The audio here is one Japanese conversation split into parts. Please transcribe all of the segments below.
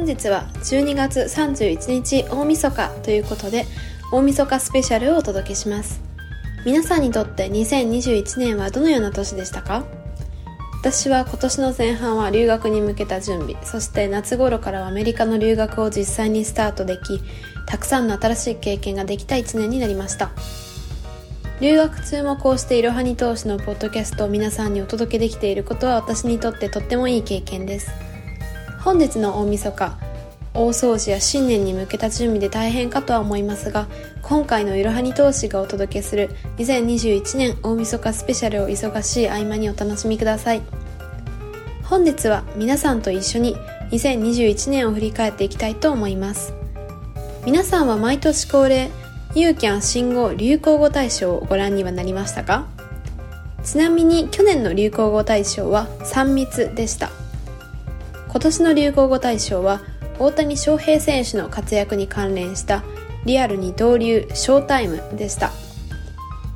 本日は12月31日大晦日ということで大晦日スペシャルをお届けします。皆さんにとって2021年はどのような年でしたか？私は今年の前半は留学に向けた準備そして夏頃からはアメリカの留学を実際にスタートできたくさんの新しい経験ができた1年になりました。留学中もこうしていろはに投資のポッドキャストを皆さんにお届けできていることは私にとってとってもいい経験です。本日の大晦日大掃除や新年に向けた準備で大変かとは思いますが今回のいろはに投資がお届けする2021年大晦日スペシャルを忙しい合間にお楽しみください。本日は皆さんと一緒に2021年を振り返っていきたいと思います。皆さんは毎年恒例ユーキャン新語・流行語大賞をご覧にはなりましたか？ちなみに去年の流行語大賞は3密でした。今年の流行語大賞は大谷翔平選手の活躍に関連したリアル二刀流ショータイムでした。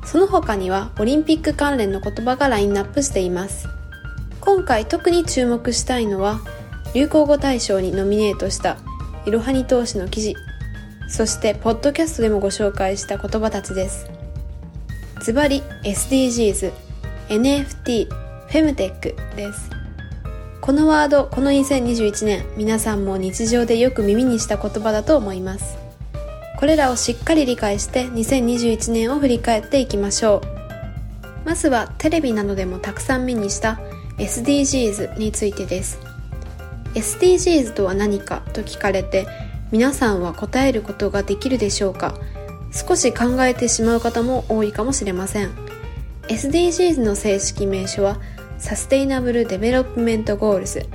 その他にはオリンピック関連の言葉がラインナップしています。今回特に注目したいのは流行語大賞にノミネートしたいろはに投資の記事。そしてポッドキャストでもご紹介した言葉たちです。ズバリ SDGs NFT フェムテックです。このワード、この2021年、皆さんも日常でよく耳にした言葉だと思います。これらをしっかり理解して2021年を振り返っていきましょう。まずはテレビなどでもたくさん目にした SDGs についてです。SDGs とは何かと聞かれて皆さんは答えることができるでしょうか？少し考えてしまう方も多いかもしれません。SDGs の正式名称は Sustainable Development Goals。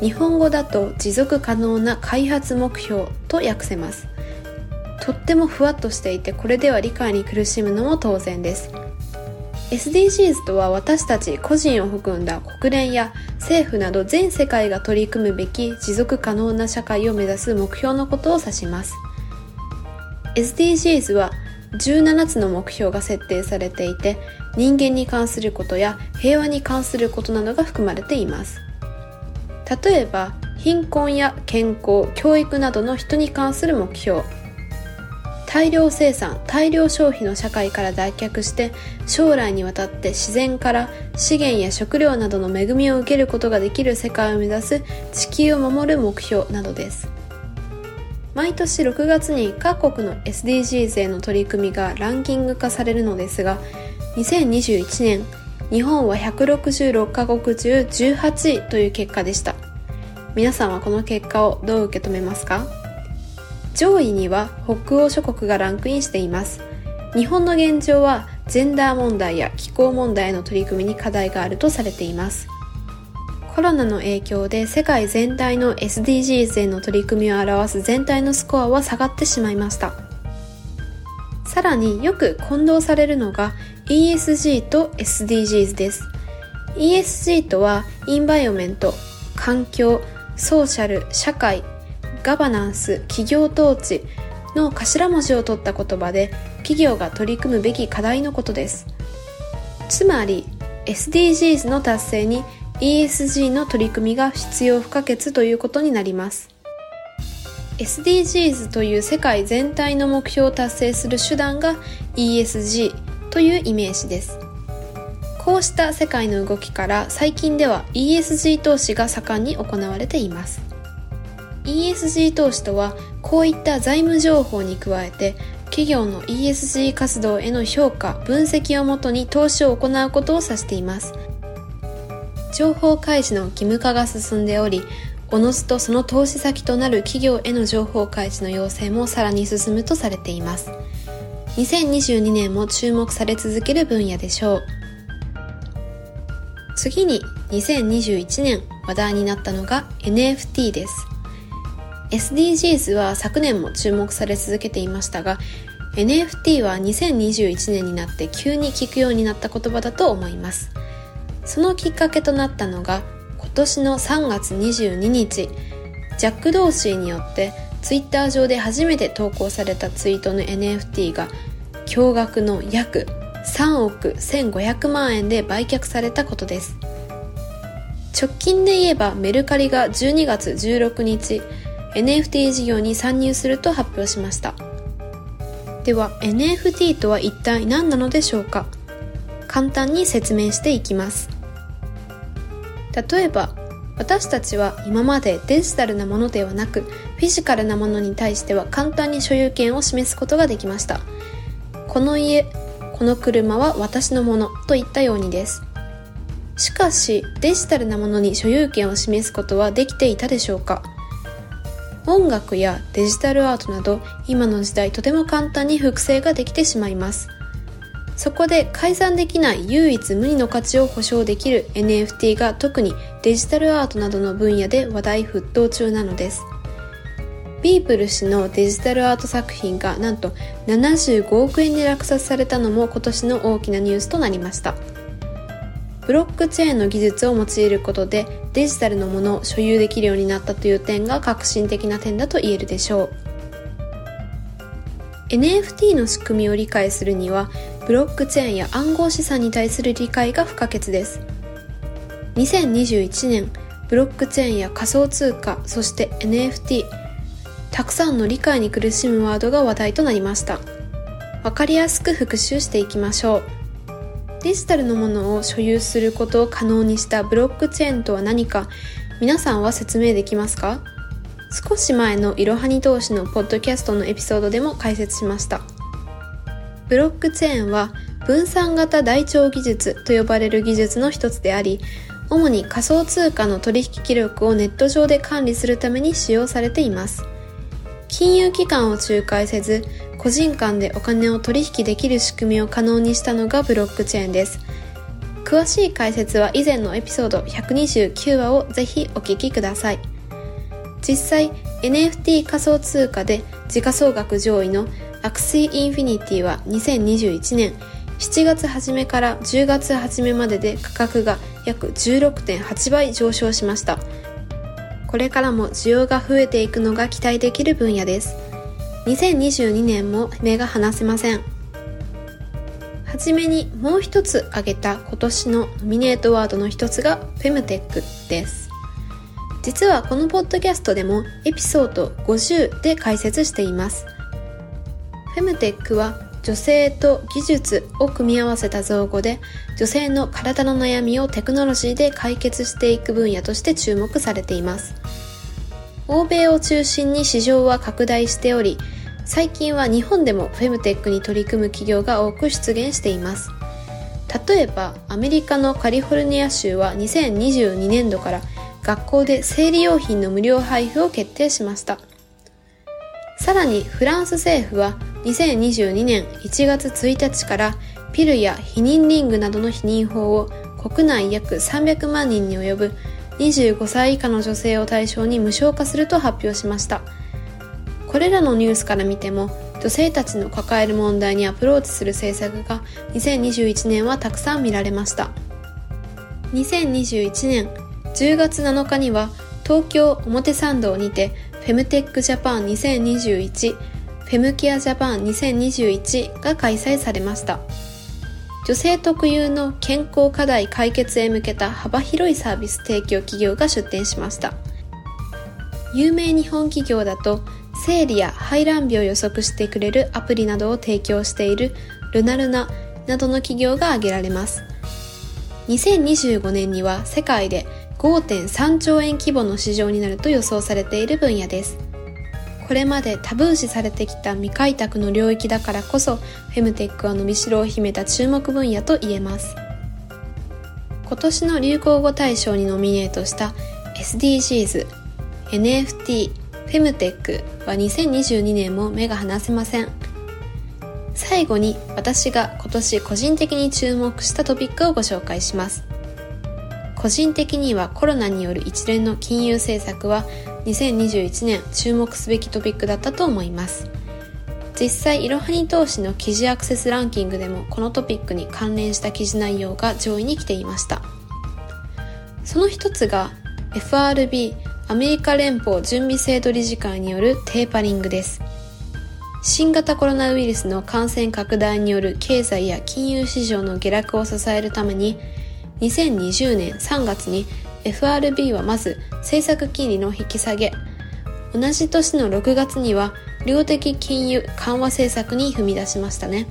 日本語だと持続可能な開発目標と訳せます。とってもふわっとしていてこれでは理解に苦しむのも当然です。SDGs とは私たち個人を含んだ国連や政府など全世界が取り組むべき持続可能な社会を目指す目標のことを指します。SDGs は17つの目標が設定されていて人間に関することや平和に関することなどが含まれています。例えば貧困や健康教育などの人に関する目標。大量生産大量消費の社会から脱却して将来にわたって自然から資源や食料などの恵みを受けることができる世界を目指す地球を守る目標などです。毎年6月に各国の SDGs への取り組みがランキング化されるのですが2021年日本は166カ国中18位という結果でした。皆さんはこの結果をどう受け止めますか？上位には北欧諸国がランクインしています。日本の現状はジェンダー問題や気候問題への取り組みに課題があるとされています。コロナの影響で世界全体の SDGs への取り組みを表す全体のスコアは下がってしまいました。さらによく混同されるのが ESG と SDGs です。ESG とはインバイオメント環境ソーシャル社会ガバナンス企業統治の頭文字を取った言葉で企業が取り組むべき課題のことです。つまり SDGs の達成に ESG の取り組みが必要不可欠ということになります。SDGs という世界全体の目標を達成する手段が ESG というイメージです。こうした世界の動きから最近では ESG 投資が盛んに行われています。ESG 投資とはこういった財務情報に加えて企業の ESG 活動への評価分析をもとに投資を行うことを指しています。情報開示の義務化が進んでおり、おのずとその投資先となる企業への情報開示の要請もさらに進むとされています。2022年も注目され続ける分野でしょう。次に2021年話題になったのが NFT です。SDGs は昨年も注目され続けていましたが NFT は2021年になって急に聞くようになった言葉だと思いますそのきっかけとなったのが今年の3月22日ジャック・ドーシーによってツイッター上で初めて投稿されたツイートの NFT が驚愕の約3億1500万円で売却されたことです。直近で言えばメルカリが12月16日 NFT 事業に参入すると発表しました。では NFT とは一体何なのでしょうか？簡単に説明していきます。例えば私たちは今までデジタルなものではなくフィジカルなものに対しては簡単に所有権を示すことができました。この家この車は私のものといったようにです。しかしデジタルなものに所有権を示すことはできていたでしょうか？音楽やデジタルアートなど今の時代とても簡単に複製ができてしまいます。そこで改ざんできない唯一無二の価値を保証できる NFT が特にデジタルアートなどの分野で話題沸騰中なのです。ビープル氏のデジタルアート作品がなんと75億円で落札されたのも今年の大きなニュースとなりました。ブロックチェーンの技術を用いることでデジタルのものを所有できるようになったという点が革新的な点だと言えるでしょう。NFT の仕組みを理解するにはブロックチェーンや暗号資産に対する理解が不可欠です。2021年ブロックチェーンや仮想通貨そして NFT たくさんの理解に苦しむワードが話題となりました。わかりやすく復習していきましょう。デジタルのものを所有することを可能にしたブロックチェーンとは何か皆さんは説明できますか？少し前のいろはに投資のポッドキャストのエピソードでも解説しました。ブロックチェーンは分散型台帳技術と呼ばれる技術の一つであり主に仮想通貨の取引記録をネット上で管理するために使用されています。金融機関を仲介せず個人間でお金を取引できる仕組みを可能にしたのがブロックチェーンです。詳しい解説は以前のエピソード129話をぜひお聞きください。実際 NFT 仮想通貨で時価総額上位の Axie Infinity は2021年7月初めから10月初めまでで価格が約16.8倍上昇しましたこれからも需要が増えていくのが期待できる分野です2022年も目が離せません。はじめにもう一つ挙げた今年のノミネートワードの一つがフェムテックです。実はこのポッドキャストでもエピソード50で解説しています。フェムテックは女性と技術を組み合わせた造語で女性の体の悩みをテクノロジーで解決していく分野として注目されています。欧米を中心に市場は拡大しており最近は日本でもフェムテックに取り組む企業が多く出現しています例えばアメリカのカリフォルニア州は2022年度から学校で生理用品の無料配布を決定しましたさらにフランス政府は2022年1月1日からピルや避妊リングなどの避妊法を国内約300万人に及ぶ25歳以下の女性を対象に無償化すると発表しました。これらのニュースから見ても女性たちの抱える問題にアプローチする政策が2021年はたくさん見られました。2021年10月7日には東京表参道にてフェムテックジャパン2021フェムケアジャパン2021が開催されました。女性特有の健康課題解決へ向けた幅広いサービス提供企業が出展しました。有名日本企業だと生理や排卵日を予測してくれるアプリなどを提供しているルナルナなどの企業が挙げられます。2025年には世界で5.3兆円規模の市場になると予想されている分野です。これまでタブー視されてきた未開拓の領域だからこそフェムテックは伸びしろを秘めた注目分野と言えます。今年の流行語大賞にノミネートした SDGs、NFT、フェムテックは2022年も目が離せません。最後に私が今年個人的に注目したトピックをご紹介します。個人的にはコロナによる一連の金融政策は2021年注目すべきトピックだったと思います。実際、いろはに投資の記事アクセスランキングでもこのトピックに関連した記事内容が上位に来ていました。その一つが FRB アメリカ連邦準備制度理事会によるテーパリングです。新型コロナウイルスの感染拡大による経済や金融市場の下落を支えるために2020年3月に FRB はまず政策金利の引き下げ。同じ年の6月には量的金融緩和政策に踏み出しましたね。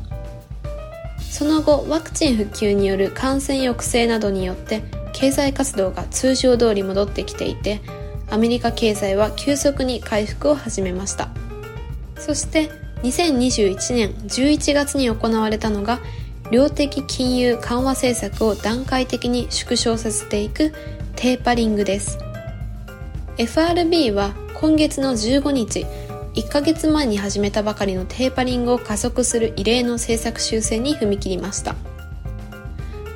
その後ワクチン普及による感染抑制などによって経済活動が通常通り戻ってきていてアメリカ経済は急速に回復を始めました。そして2021年11月に行われたのが量的金融緩和政策を段階的に縮小させていくテーパリングです。FRB は今月の15日1ヶ月前に始めたばかりのテーパリングを加速する異例の政策修正に踏み切りました。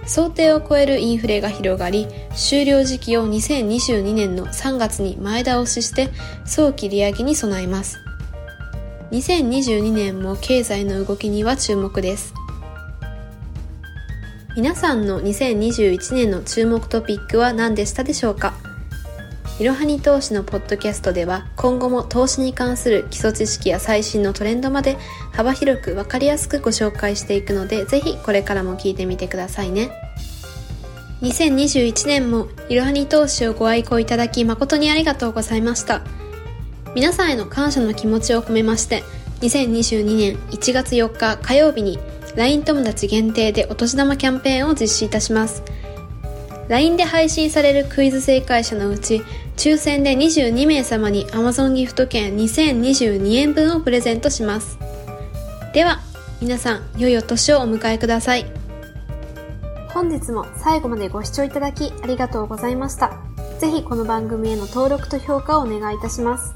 想定を超えるインフレが広がり終了時期を2022年の3月に前倒しして早期利上げに備えます。2022年も経済の動きには注目です。皆さんの2021年の注目トピックは何でしたでしょうか？いろはに投資のポッドキャストでは今後も投資に関する基礎知識や最新のトレンドまで幅広くわかりやすくご紹介していくのでぜひこれからも聞いてみてくださいね。2021年もいろはに投資をご愛顧いただき誠にありがとうございました。皆さんへの感謝の気持ちを込めまして、2022年1月4日火曜日に LINE 友達限定でお年玉キャンペーンを実施いたします。LINE で配信されるクイズ正解者のうち、抽選で22名様に Amazon ギフト券2022円分をプレゼントします。では、皆さん、良いお年をお迎えください。本日も最後までご視聴いただきありがとうございました。ぜひこの番組への登録と評価をお願いいたします。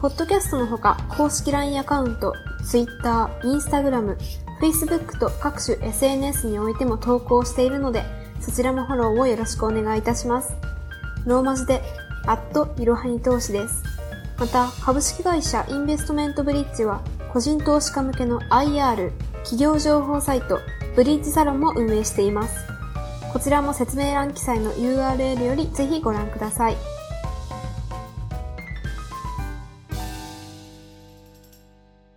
ポッドキャストのほか、公式 LINE アカウント、Twitter、Instagram、Facebook と各種 SNS においても投稿しているので、そちらもフォローをよろしくお願いいたします。ローマ字で、アットいろはに投資です。また、株式会社インベストメントブリッジは、個人投資家向けの IR、企業情報サイト、ブリッジサロンも運営しています。こちらも説明欄記載の URL よりぜひご覧ください。